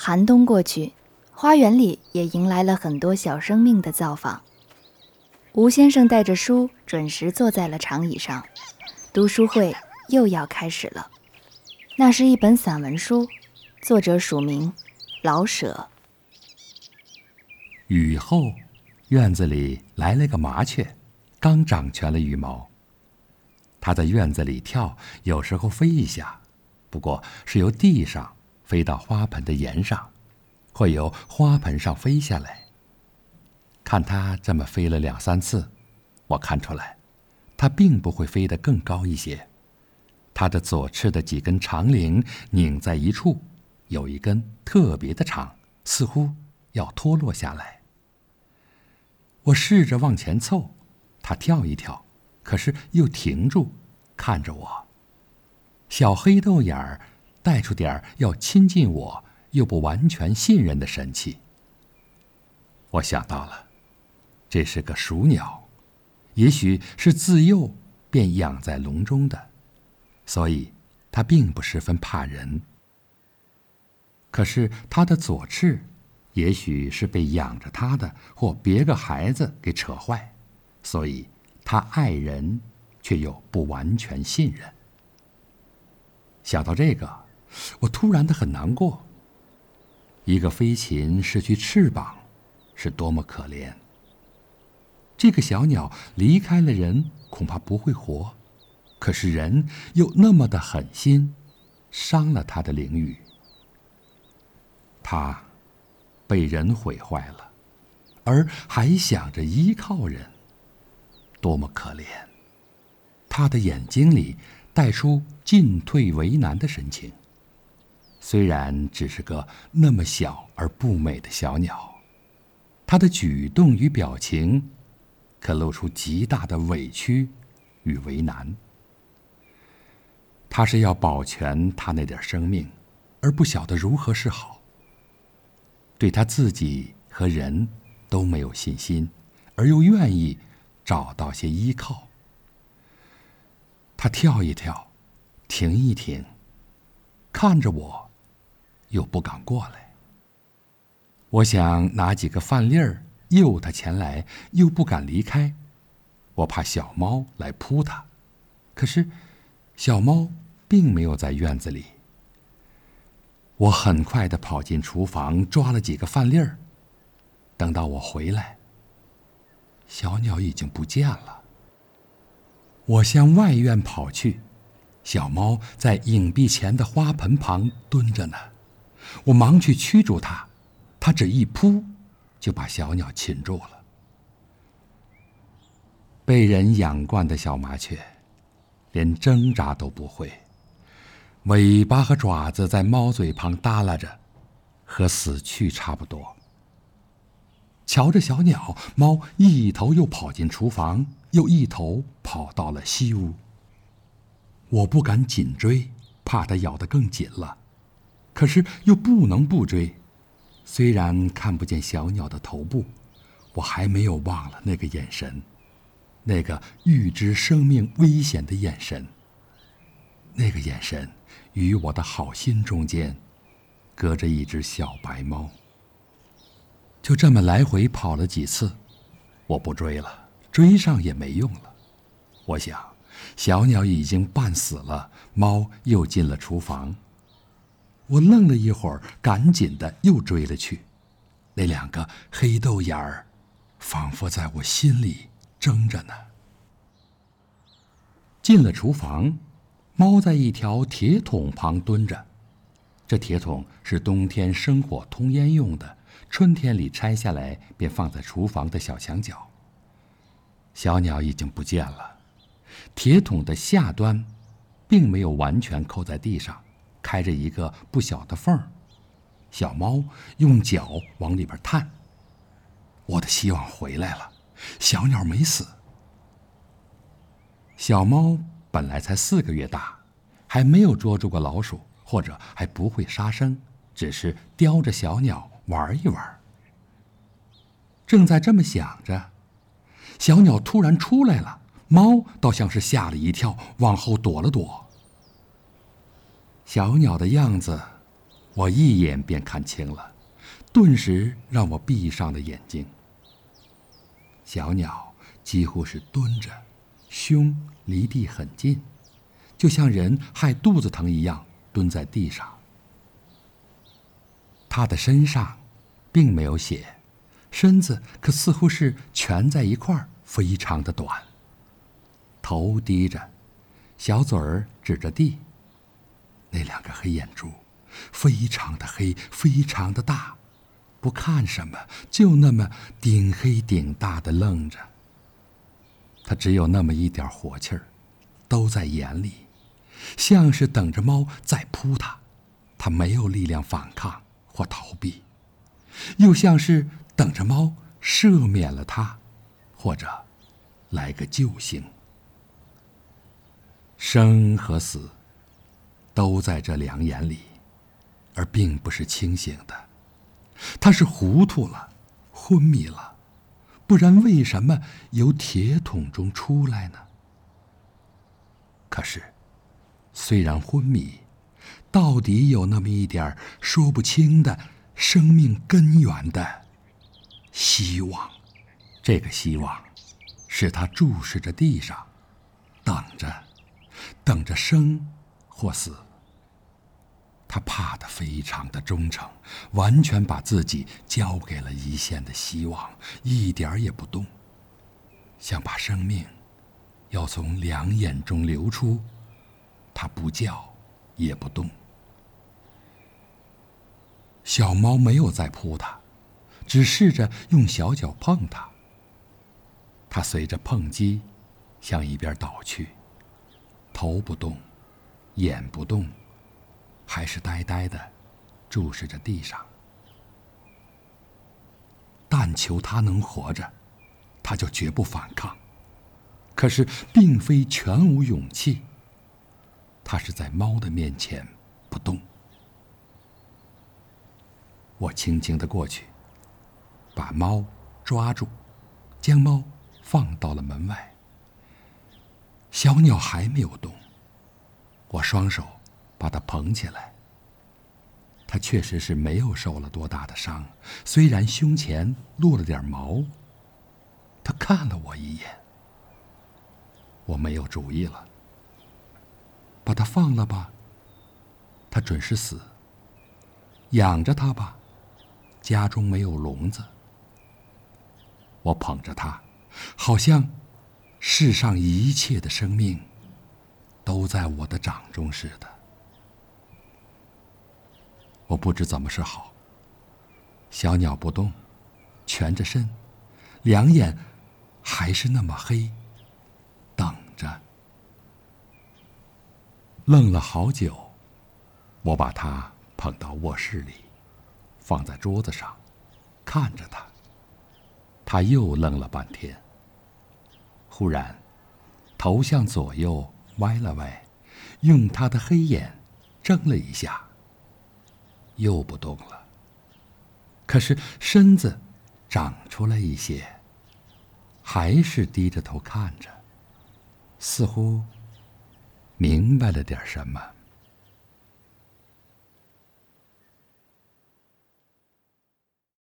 寒冬过去，花园里也迎来了很多小生命的造访。吴先生带着书准时坐在了长椅上，读书会又要开始了。那是一本散文书，作者署名老舍。雨后，院子里来了个麻雀，刚长全了羽毛。它在院子里跳，有时候飞一下，不过是由地上。飞到花盆的沿上，会由花盆上飞下来。看它这么飞了两三次，我看出来，它并不会飞得更高一些。它的左翅的几根长翎拧在一处，有一根特别的长，似乎要脱落下来。我试着往前凑，它跳一跳，可是又停住，看着我。小黑豆眼儿。带出点儿要亲近我又不完全信任的神气。我想到了，这是个熟鸟，也许是自幼便养在笼中的，所以它并不十分怕人。可是它的左翅，也许是被养着它的或别个孩子给扯坏，所以它爱人，却又不完全信任。想到这个。我突然的很难过。一个飞禽失去翅膀，是多么可怜。这个小鸟离开了人，恐怕不会活。可是人又那么的狠心，伤了他的灵羽。他被人毁坏了，而还想着依靠人，多么可怜！他的眼睛里带出进退为难的神情。虽然只是个那么小而不美的小鸟，它的举动与表情，可露出极大的委屈与为难。它是要保全它那点生命，而不晓得如何是好。对他自己和人都没有信心，而又愿意找到些依靠。他跳一跳，停一停，看着我。又不敢过来。我想拿几个饭粒儿诱他前来，又不敢离开，我怕小猫来扑它。可是，小猫并没有在院子里。我很快的跑进厨房，抓了几个饭粒儿。等到我回来，小鸟已经不见了。我向外院跑去，小猫在影壁前的花盆旁蹲着呢。我忙去驱逐它，它只一扑，就把小鸟擒住了。被人养惯的小麻雀，连挣扎都不会，尾巴和爪子在猫嘴旁耷拉着，和死去差不多。瞧着小鸟，猫一头又跑进厨房，又一头跑到了西屋。我不敢紧追，怕它咬得更紧了。可是又不能不追，虽然看不见小鸟的头部，我还没有忘了那个眼神，那个预知生命危险的眼神。那个眼神与我的好心中间，隔着一只小白猫。就这么来回跑了几次，我不追了，追上也没用了。我想，小鸟已经半死了，猫又进了厨房。我愣了一会儿，赶紧的又追了去。那两个黑豆眼儿，仿佛在我心里争着呢。进了厨房，猫在一条铁桶旁蹲着。这铁桶是冬天生火通烟用的，春天里拆下来便放在厨房的小墙角。小鸟已经不见了，铁桶的下端，并没有完全扣在地上。开着一个不小的缝儿，小猫用脚往里边探。我的希望回来了，小鸟没死。小猫本来才四个月大，还没有捉住过老鼠，或者还不会杀生，只是叼着小鸟玩一玩。正在这么想着，小鸟突然出来了，猫倒像是吓了一跳，往后躲了躲。小鸟的样子，我一眼便看清了，顿时让我闭上了眼睛。小鸟几乎是蹲着，胸离地很近，就像人害肚子疼一样蹲在地上。它的身上并没有血，身子可似乎是蜷在一块儿，非常的短。头低着，小嘴儿指着地。那两个黑眼珠，非常的黑，非常的大。不看什么，就那么顶黑顶大的愣着。他只有那么一点火气儿，都在眼里，像是等着猫再扑他，他没有力量反抗或逃避，又像是等着猫赦免了他，或者来个救星。生和死，都在这两眼里，而并不是清醒的。他是糊涂了，昏迷了，不然为什么由铁桶中出来呢？可是，虽然昏迷，到底有那么一点说不清的生命根源的希望。这个希望，使他注视着地上，等着，等着生或死。他怕得非常的忠诚，完全把自己交给了一线的希望，一点儿也不动，想把生命要从两眼中流出，他不叫，也不动。小猫没有再扑它，只试着用小脚碰它。它随着碰击，向一边倒去，头不动，眼不动。还是呆呆的注视着地上，但求他能活着，他就绝不反抗。可是并非全无勇气，他是在猫的面前不动。我轻轻的过去，把猫抓住，将猫放到了门外。小鸟还没有动，我双手。把它捧起来。他确实是没有受了多大的伤，虽然胸前落了点毛。他看了我一眼，我没有主意了。把它放了吧，它准是死。养着它吧，家中没有笼子。我捧着它，好像世上一切的生命都在我的掌中似的。我不知怎么是好。小鸟不动，蜷着身，两眼还是那么黑，等着。愣了好久，我把它捧到卧室里，放在桌子上，看着它。它又愣了半天。忽然，头向左右歪了歪，用它的黑眼睁了一下。又不动了。可是身子长出来一些，还是低着头看着，似乎明白了点什么。